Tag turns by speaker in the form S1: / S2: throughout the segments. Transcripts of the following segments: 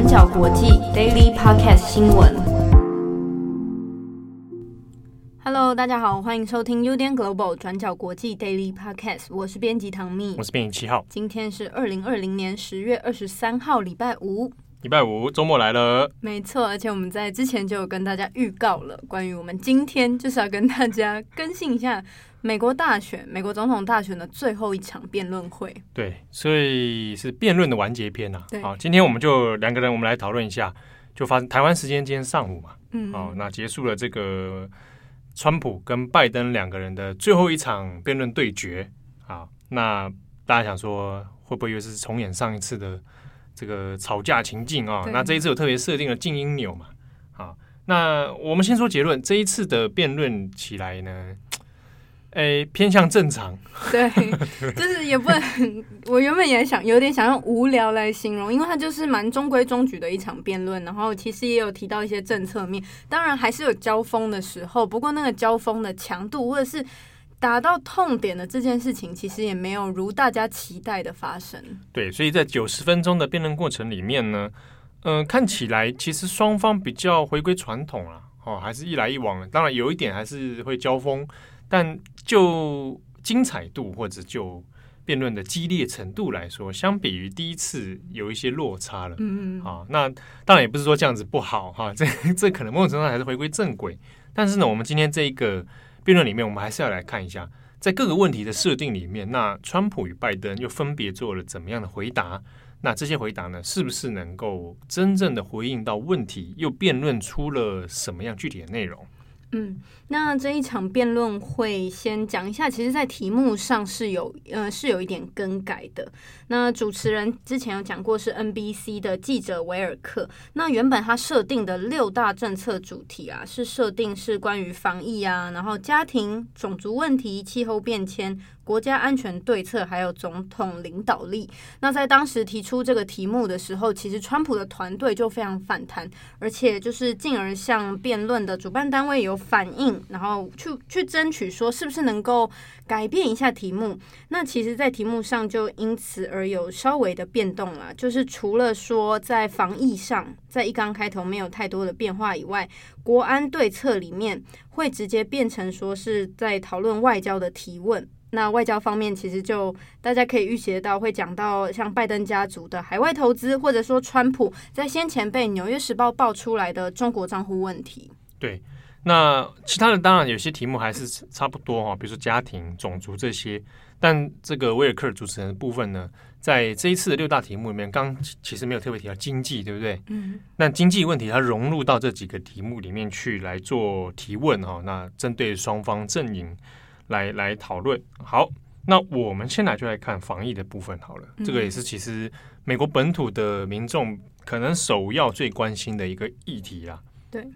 S1: 转角国际 Daily Podcast 新闻。Hello，大家好，欢迎收听 UDN Global 转角国际 Daily Podcast，我是编辑唐蜜，
S2: 我是编辑七号。
S1: 今天是二零二零年十月二十三号，礼拜五。
S2: 礼拜五周末来了，
S1: 没错，而且我们在之前就有跟大家预告了，关于我们今天就是要跟大家更新一下美国大选、美国总统大选的最后一场辩论会。
S2: 对，所以是辩论的完结篇呐。
S1: 对，
S2: 好，今天我们就两个人，我们来讨论一下，就发生台湾时间今天上午嘛，
S1: 嗯，
S2: 好，那结束了这个川普跟拜登两个人的最后一场辩论对决。好，那大家想说，会不会又是重演上一次的？这个吵架情境啊、哦，那这一次有特别设定了静音钮嘛？好，那我们先说结论，这一次的辩论起来呢，诶，偏向正常。
S1: 对，就是也不能，我原本也想有点想用无聊来形容，因为它就是蛮中规中矩的一场辩论，然后其实也有提到一些政策面，当然还是有交锋的时候，不过那个交锋的强度或者是。达到痛点的这件事情，其实也没有如大家期待的发生。
S2: 对，所以在九十分钟的辩论过程里面呢，嗯、呃，看起来其实双方比较回归传统了，哦，还是一来一往。当然有一点还是会交锋，但就精彩度或者就辩论的激烈程度来说，相比于第一次有一些落差了。嗯嗯。啊，那当然也不是说这样子不好哈，这 这可能某种程度上还是回归正轨。但是呢，我们今天这一个。辩论里面，我们还是要来看一下，在各个问题的设定里面，那川普与拜登又分别做了怎么样的回答？那这些回答呢，是不是能够真正的回应到问题？又辩论出了什么样具体的内容？
S1: 嗯，那这一场辩论会先讲一下，其实，在题目上是有呃是有一点更改的。那主持人之前有讲过是 NBC 的记者维尔克。那原本他设定的六大政策主题啊，是设定是关于防疫啊，然后家庭、种族问题、气候变迁。国家安全对策还有总统领导力。那在当时提出这个题目的时候，其实川普的团队就非常反弹，而且就是进而向辩论的主办单位有反应，然后去去争取说是不是能够改变一下题目。那其实，在题目上就因此而有稍微的变动了，就是除了说在防疫上，在一刚开头没有太多的变化以外，国安对策里面会直接变成说是在讨论外交的提问。那外交方面，其实就大家可以预习到，会讲到像拜登家族的海外投资，或者说川普在先前被《纽约时报》爆出来的中国账户问题。
S2: 对，那其他的当然有些题目还是差不多哈，比如说家庭、种族这些。但这个威尔克主持人的部分呢，在这一次的六大题目里面，刚其实没有特别提到经济，对不对？嗯。那经济问题它融入到这几个题目里面去来做提问哈。那针对双方阵营。来来讨论好，那我们先来就来看防疫的部分好了。嗯、这个也是其实美国本土的民众可能首要最关心的一个议题啦。
S1: 对。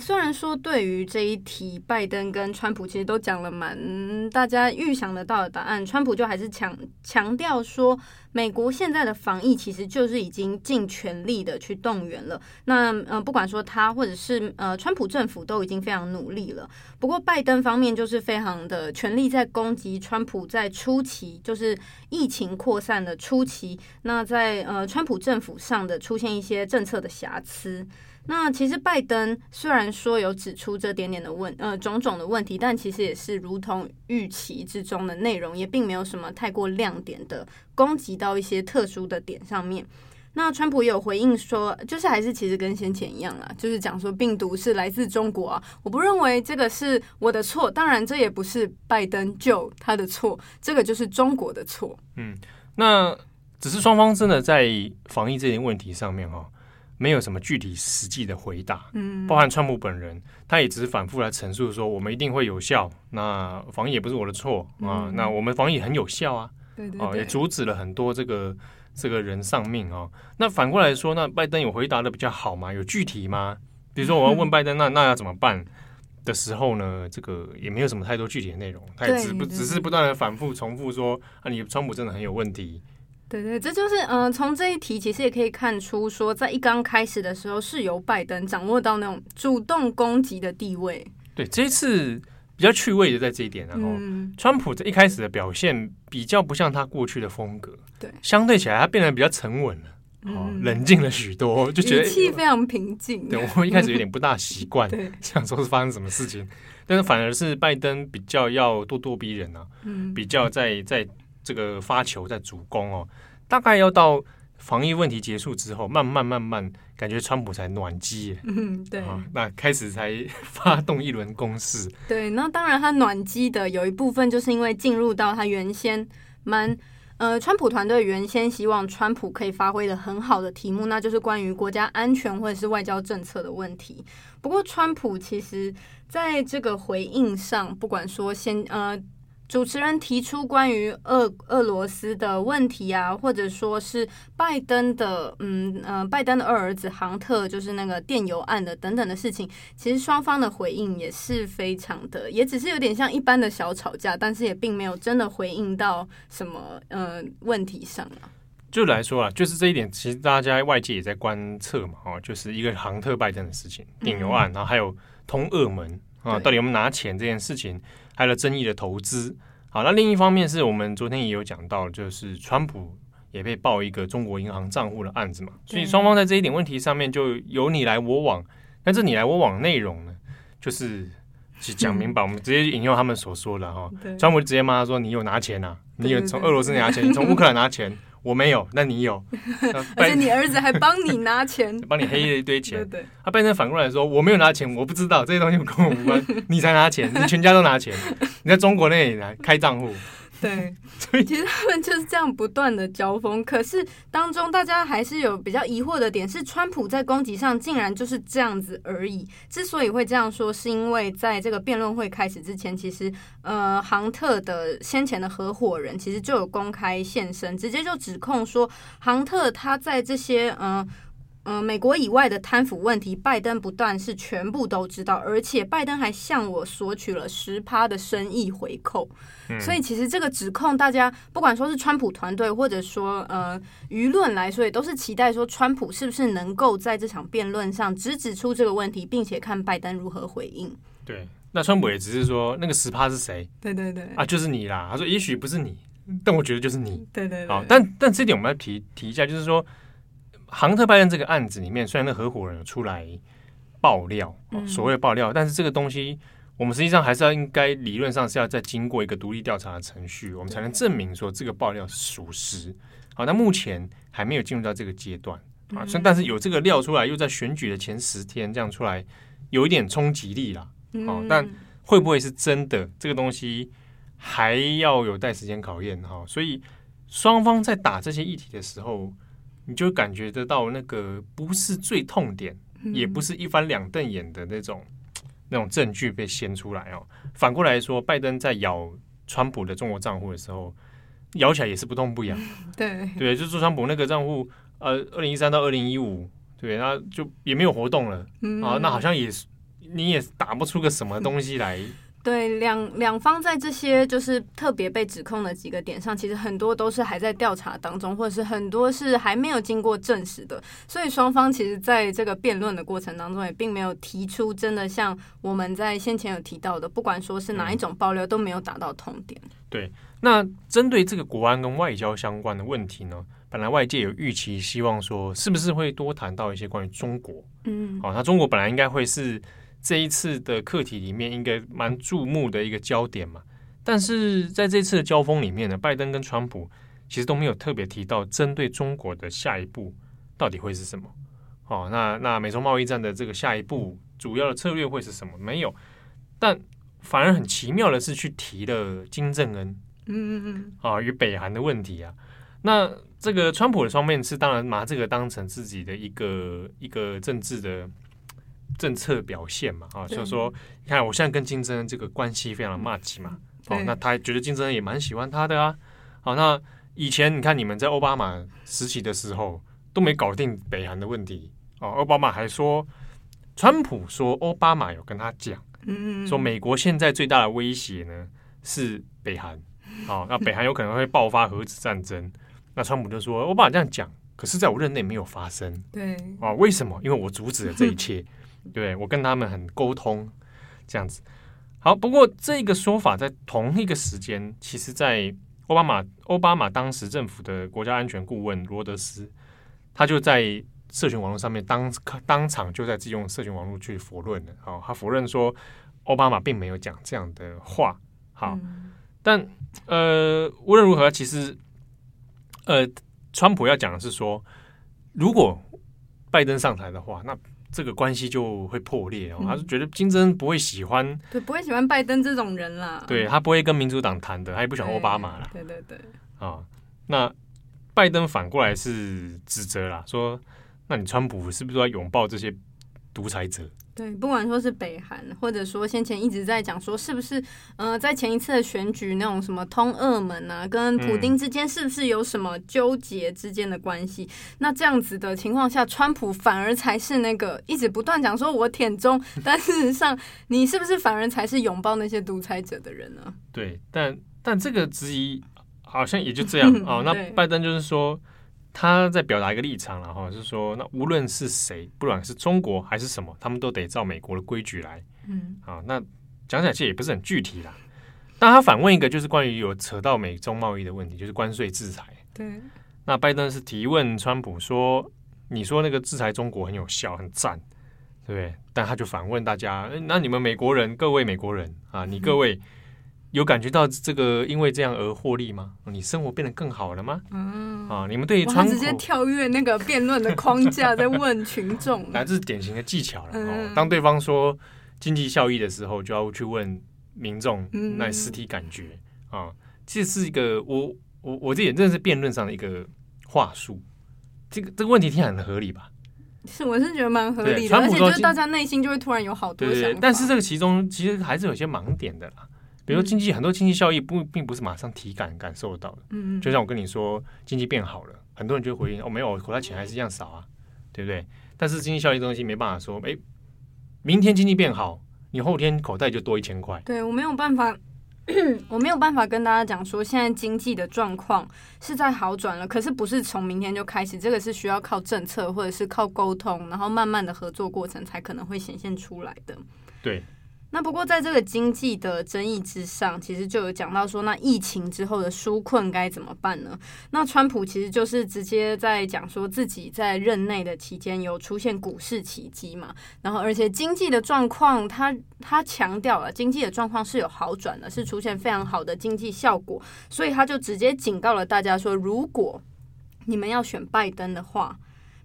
S1: 虽然说对于这一题，拜登跟川普其实都讲了蛮大家预想得到的答案，川普就还是强强调说，美国现在的防疫其实就是已经尽全力的去动员了。那呃，不管说他或者是呃川普政府都已经非常努力了。不过拜登方面就是非常的全力在攻击川普在初期，就是疫情扩散的初期，那在呃川普政府上的出现一些政策的瑕疵。那其实拜登虽然说有指出这点点的问呃种种的问题，但其实也是如同预期之中的内容，也并没有什么太过亮点的攻击到一些特殊的点上面。那川普有回应说，就是还是其实跟先前一样啦，就是讲说病毒是来自中国啊，我不认为这个是我的错，当然这也不是拜登就他的错，这个就是中国的错。
S2: 嗯，那只是双方真的在防疫这件问题上面哈。没有什么具体实际的回答，嗯，包含川普本人，他也只是反复来陈述说，我们一定会有效，那防疫也不是我的错啊，那我们防疫很有效啊，对对，也阻止了很多这个这个人丧命啊。那反过来说，那拜登有回答的比较好吗？有具体吗？比如说我要问拜登，那那要怎么办的时候呢？这个也没有什么太多具体的内容，他也只不只是不断的反复重复说啊，你川普真的很有问题。
S1: 对对，这就是嗯，从这一题其实也可以看出，说在一刚开始的时候，是由拜登掌握到那种主动攻击的地位。
S2: 对，这一次比较趣味的在这一点，然后、嗯、川普在一开始的表现比较不像他过去的风格，对，相对起来他变得比较沉稳了。哦，冷静了许多，就觉得
S1: 语气非常平静。
S2: 对，我一开始有点不大习惯，
S1: 对
S2: 想说是发生什么事情，但是反而是拜登比较要咄咄逼人啊，
S1: 嗯，
S2: 比较在在这个发球在主攻哦，大概要到防疫问题结束之后，慢慢慢慢感觉川普才暖机，
S1: 嗯，对、
S2: 啊，那开始才发动一轮攻势。
S1: 对，那当然他暖机的有一部分就是因为进入到他原先蛮。呃，川普团队原先希望川普可以发挥的很好的题目，那就是关于国家安全或者是外交政策的问题。不过，川普其实在这个回应上，不管说先呃。主持人提出关于俄俄罗斯的问题啊，或者说是拜登的，嗯呃，拜登的二儿子杭特就是那个电邮案的等等的事情，其实双方的回应也是非常的，也只是有点像一般的小吵架，但是也并没有真的回应到什么呃问题上啊。
S2: 就来说啊，就是这一点，其实大家外界也在观测嘛，哦，就是一个杭特拜登的事情，电邮案，然后还有通俄门啊，到底有没有拿钱这件事情。还有争议的投资，好，那另一方面是我们昨天也有讲到，就是川普也被爆一个中国银行账户的案子嘛，所以双方在这一点问题上面就有你来我往，但这你来我往内容呢，就是讲明白，我们直接引用他们所说的哈，川普直接骂他说：“你有拿钱啊？你有从俄罗斯拿钱？你从 乌克兰拿钱？”我没有，那你有？
S1: 而且你儿子还帮你拿钱，
S2: 帮你黑了一堆钱。
S1: 对，对对，
S2: 他变成反过来说，我没有拿钱，我不知道这些东西跟我无关，你才拿钱，你全家都拿钱，你在中国那里来开账户。
S1: 对，其实他们就是这样不断的交锋，可是当中大家还是有比较疑惑的点，是川普在攻击上竟然就是这样子而已。之所以会这样说，是因为在这个辩论会开始之前，其实呃，杭特的先前的合伙人其实就有公开现身，直接就指控说，杭特他在这些呃。嗯、呃，美国以外的贪腐问题，拜登不但是全部都知道，而且拜登还向我索取了十趴的生意回扣。嗯、所以，其实这个指控，大家不管说是川普团队，或者说呃舆论来说，也都是期待说，川普是不是能够在这场辩论上直指出这个问题，并且看拜登如何回应。
S2: 对，那川普也只是说那个十趴是谁？
S1: 对对对，
S2: 啊，就是你啦。他说也许不是你，但我觉得就是你。
S1: 对对对。
S2: 好，但但这点我们要提提一下，就是说。杭特拜登这个案子里面，虽然那合伙人有出来爆料，所谓爆料，但是这个东西我们实际上还是要应该理论上是要再经过一个独立调查的程序，我们才能证明说这个爆料是属实。好，那目前还没有进入到这个阶段啊，但是有这个料出来，又在选举的前十天这样出来，有一点冲击力啦。哦，但会不会是真的？这个东西还要有待时间考验哈。所以双方在打这些议题的时候。你就感觉得到那个不是最痛点，也不是一翻两瞪眼的那种 那种证据被掀出来哦。反过来说，拜登在咬川普的中国账户的时候，咬起来也是不痛不痒。
S1: 对
S2: 对，就是川普那个账户，呃，二零一三到二零一五，对，那就也没有活动了啊，那好像也是你也打不出个什么东西来。
S1: 对，两两方在这些就是特别被指控的几个点上，其实很多都是还在调查当中，或者是很多是还没有经过证实的。所以双方其实在这个辩论的过程当中，也并没有提出真的像我们在先前有提到的，不管说是哪一种爆料，都没有达到痛点。
S2: 对，那针对这个国安跟外交相关的问题呢，本来外界有预期，希望说是不是会多谈到一些关于中国？嗯，好，那中国本来应该会是。这一次的课题里面应该蛮注目的一个焦点嘛，但是在这次的交锋里面呢，拜登跟川普其实都没有特别提到针对中国的下一步到底会是什么。哦，那那美中贸易战的这个下一步主要的策略会是什么？没有，但反而很奇妙的是去提了金正恩，嗯嗯嗯，啊与北韩的问题啊。那这个川普的双面是当然拿这个当成自己的一个一个政治的。政策表现嘛，啊，就是说，你看我现在跟金正恩这个关系非常的麻吉嘛，哦，那他觉得金正恩也蛮喜欢他的啊，好，那以前你看你们在奥巴马时期的时候都没搞定北韩的问题，哦，奥巴马还说，川普说奥巴马有跟他讲，嗯，说美国现在最大的威胁呢是北韩，哦，那北韩有可能会爆发核子战争，那川普就说奥巴马这样讲，可是在我任内没有发生，
S1: 对，
S2: 啊，为什么？因为我阻止了这一切。对，我跟他们很沟通，这样子。好，不过这个说法在同一个时间，其实，在奥巴马奥巴马当时政府的国家安全顾问罗德斯，他就在社群网络上面当当场就在自己用社群网络去否认了。好，他否认说奥巴马并没有讲这样的话。好，嗯、但呃，无论如何，其实呃，川普要讲的是说，如果拜登上台的话，那这个关系就会破裂哦。嗯、他是觉得金正恩不会喜欢，
S1: 对，不会喜欢拜登这种人啦。
S2: 对，他不会跟民主党谈的，他也不喜欢奥巴马啦。
S1: 对对对。
S2: 啊，那拜登反过来是指责啦，说，那你川普是不是要拥抱这些独裁者？
S1: 对，不管说是北韩，或者说先前一直在讲说，是不是呃，在前一次的选举那种什么通俄门啊，跟普丁之间是不是有什么纠结之间的关系？嗯、那这样子的情况下，川普反而才是那个一直不断讲说我舔中，但事实上你是不是反而才是拥抱那些独裁者的人呢？
S2: 对，但但这个质疑好像也就这样 哦。那拜登就是说。他在表达一个立场了哈，是说那无论是谁，不管是中国还是什么，他们都得照美国的规矩来。嗯，啊，那讲起来其实也不是很具体啦。但他反问一个，就是关于有扯到美中贸易的问题，就是关税制裁。
S1: 对。
S2: 那拜登是提问川普说：“你说那个制裁中国很有效，很赞，对不对？”但他就反问大家：“那你们美国人，各位美国人啊，你各位。嗯”有感觉到这个因为这样而获利吗？你生活变得更好了吗？嗯啊，你们对于川普直
S1: 接跳跃那个辩论的框架 在问群众，
S2: 来这是典型的技巧了。嗯、当对方说经济效益的时候，就要去问民众那实体感觉、嗯、啊。这是一个我我我这也认识辩论上的一个话术。这个这个问题听起来很合理吧？
S1: 是，我是觉得蛮合理的，而且就是大家内心就会突然有好多想法。对对对，
S2: 但是这个其中其实还是有些盲点的啦。比如说经济很多经济效益不并不是马上体感感受到的，嗯，就像我跟你说经济变好了，很多人就回应哦，没有，我口袋钱还是一样少啊，对不对？但是经济效益东西没办法说，哎，明天经济变好，你后天口袋就多一千块。
S1: 对，我没有办法，我没有办法跟大家讲说现在经济的状况是在好转了，可是不是从明天就开始，这个是需要靠政策或者是靠沟通，然后慢慢的合作过程才可能会显现出来的。
S2: 对。
S1: 那不过，在这个经济的争议之上，其实就有讲到说，那疫情之后的纾困该怎么办呢？那川普其实就是直接在讲说自己在任内的期间有出现股市奇迹嘛，然后而且经济的状况，他他强调了经济的状况是有好转的，是出现非常好的经济效果，所以他就直接警告了大家说，如果你们要选拜登的话，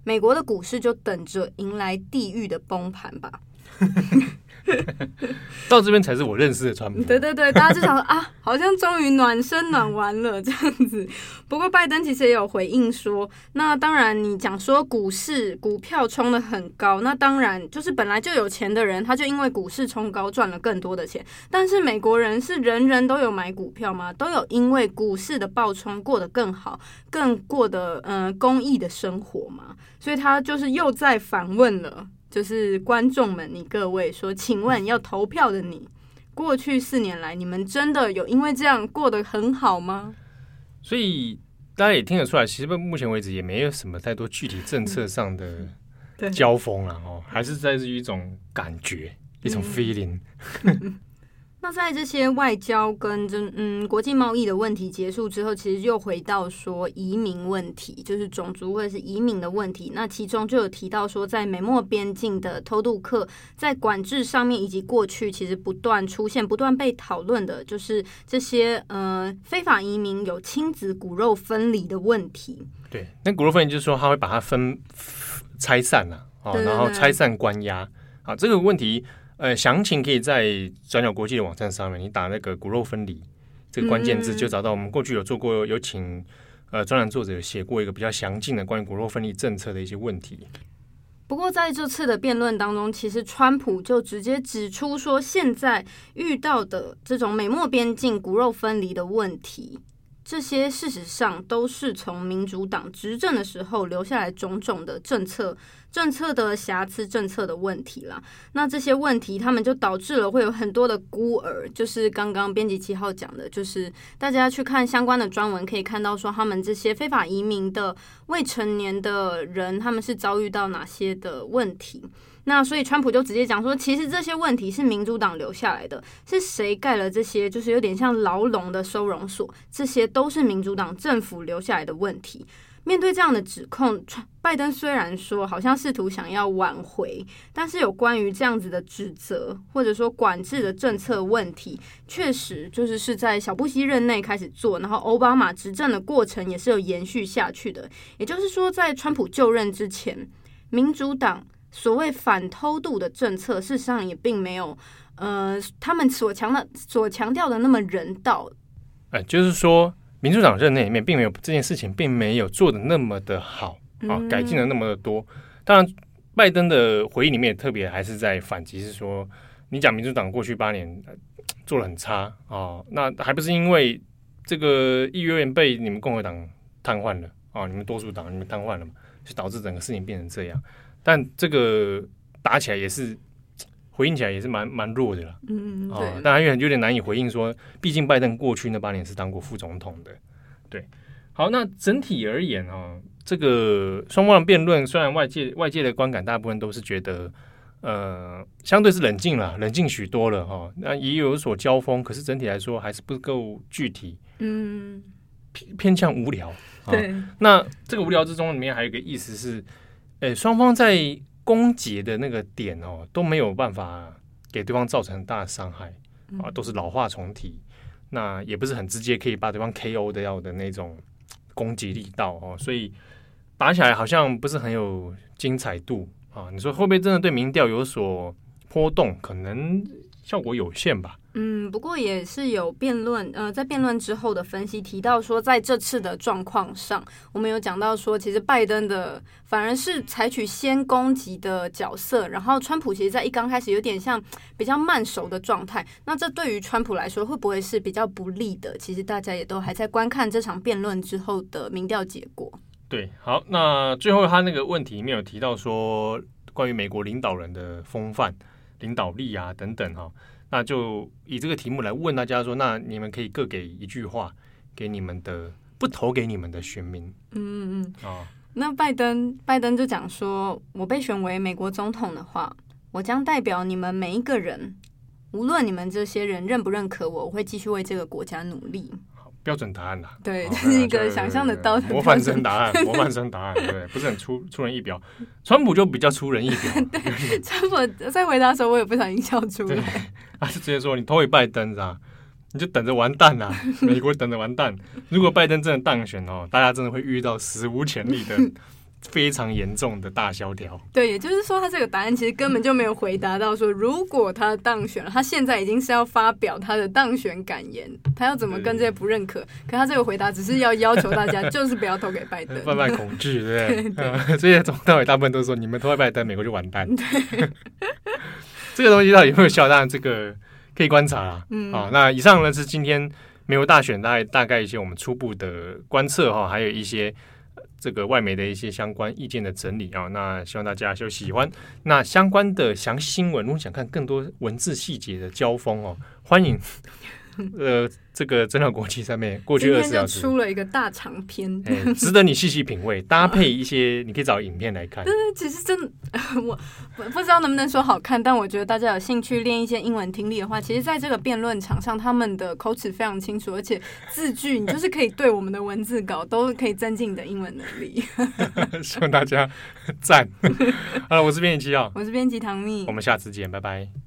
S1: 美国的股市就等着迎来地狱的崩盘吧。
S2: 到这边才是我认识的川普。
S1: 对对对，大家就想说 啊，好像终于暖身暖完了这样子。不过拜登其实也有回应说，那当然你讲说股市股票冲的很高，那当然就是本来就有钱的人，他就因为股市冲高赚了更多的钱。但是美国人是人人都有买股票吗？都有因为股市的暴冲过得更好，更过得嗯、呃、公益的生活吗？所以他就是又在反问了。就是观众们，你各位说，请问要投票的你，过去四年来，你们真的有因为这样过得很好吗？
S2: 所以大家也听得出来，其实目前为止也没有什么太多具体政策上的交锋了哦，还是在于一种感觉，一种 feeling。
S1: 那在这些外交跟这嗯国际贸易的问题结束之后，其实又回到说移民问题，就是种族或者是移民的问题。那其中就有提到说，在美墨边境的偷渡客在管制上面，以及过去其实不断出现、不断被讨论的，就是这些呃非法移民有亲子骨肉分离的问题。
S2: 对，那骨肉分离就是说他会把它分拆散了啊，哦，然后拆散关押啊，这个问题。呃，详情可以在转角国际的网站上面，你打那个“骨肉分离”这个关键字，就找到我们过去有做过，有请呃专栏作者写过一个比较详尽的关于骨肉分离政策的一些问题。
S1: 不过在这次的辩论当中，其实川普就直接指出说，现在遇到的这种美墨边境骨肉分离的问题。这些事实上都是从民主党执政的时候留下来种种的政策、政策的瑕疵、政策的问题啦。那这些问题，他们就导致了会有很多的孤儿。就是刚刚编辑七号讲的，就是大家去看相关的专文，可以看到说他们这些非法移民的未成年的人，他们是遭遇到哪些的问题。那所以，川普就直接讲说，其实这些问题是民主党留下来的，是谁盖了这些，就是有点像牢笼的收容所，这些都是民主党政府留下来的问题。面对这样的指控，拜登虽然说好像试图想要挽回，但是有关于这样子的指责或者说管制的政策问题，确实就是是在小布希任内开始做，然后奥巴马执政的过程也是有延续下去的。也就是说，在川普就任之前，民主党所谓反偷渡的政策，事实上也并没有呃他们所强的所强调的那么人道。
S2: 哎，就是说。民主党任内里面并没有这件事情，并没有做得那么的好啊，改进了那么的多。当然，拜登的回应里面也特别还是在反击，是说你讲民主党过去八年做的很差啊，那还不是因为这个议院被你们共和党瘫痪了啊，你们多数党你们瘫痪了嘛，就导致整个事情变成这样。但这个打起来也是。回应起来也是蛮蛮弱的了，嗯嗯，对，当然有点有点难以回应说，毕竟拜登过去那八年是当过副总统的，对。好，那整体而言啊，这个双方的辩论，虽然外界外界的观感大部分都是觉得，呃，相对是冷静了，冷静许多了哈，那也有所交锋，可是整体来说还是不够具体，嗯，偏偏向无聊，对。那这个无聊之中里面还有一个意思是，诶，双方在。攻击的那个点哦，都没有办法给对方造成很大的伤害啊，都是老话重提，那也不是很直接可以把对方 KO 的要的那种攻击力道哦，所以打起来好像不是很有精彩度啊。你说会不会真的对民调有所波动？可能效果有限吧。
S1: 嗯，不过也是有辩论，呃，在辩论之后的分析提到说，在这次的状况上，我们有讲到说，其实拜登的反而是采取先攻击的角色，然后川普其实在一刚开始有点像比较慢熟的状态。那这对于川普来说会不会是比较不利的？其实大家也都还在观看这场辩论之后的民调结果。
S2: 对，好，那最后他那个问题里面有提到说，关于美国领导人的风范、领导力啊等等哈。那就以这个题目来问大家说，那你们可以各给一句话给你们的不投给你们的选民。嗯嗯嗯。哦，
S1: 那拜登拜登就讲说，我被选为美国总统的话，我将代表你们每一个人，无论你们这些人认不认可我，我会继续为这个国家努力。
S2: 标准答案呐，
S1: 对，这是一个想象得到的
S2: 模范生答案，模范生答案，对，不是很出出人意表。川普就比较出人意表，
S1: 对，川普在回答的时候，我也不小心笑出来。
S2: 他就直接说：“你投给拜登是吧？你就等着完蛋啦，美国等着完蛋。如果拜登真的当选哦，大家真的会遇到史无前例的。”非常严重的大萧条。
S1: 对，也就是说，他这个答案其实根本就没有回答到说，如果他当选了，他现在已经是要发表他的当选感言，他要怎么跟这些不认可？可他这个回答只是要要求大家，就是不要投给拜登，
S2: 贩卖恐惧，对不对？这些从头到尾大部分都说，你们投给拜登，美国就完蛋。对，这个东西到底有没有效？当然，这个可以观察啦。嗯，好，那以上呢是今天美国大选大概大概一些我们初步的观测哈，还有一些。这个外媒的一些相关意见的整理啊，那希望大家就喜欢。那相关的详细新闻，如果想看更多文字细节的交锋哦，欢迎。呃，这个真的国际上面过去二十小时
S1: 出了一个大长篇，
S2: 欸、值得你细细品味，搭配一些你可以找影片来看。
S1: 对，其实真的，我我不知道能不能说好看，但我觉得大家有兴趣练一些英文听力的话，其实在这个辩论场上，他们的口齿非常清楚，而且字句你就是可以对我们的文字稿都可以增进你的英文能力。
S2: 希望大家赞。好了，我是编辑七号，
S1: 我是编辑唐蜜，
S2: 我们下次见，拜拜。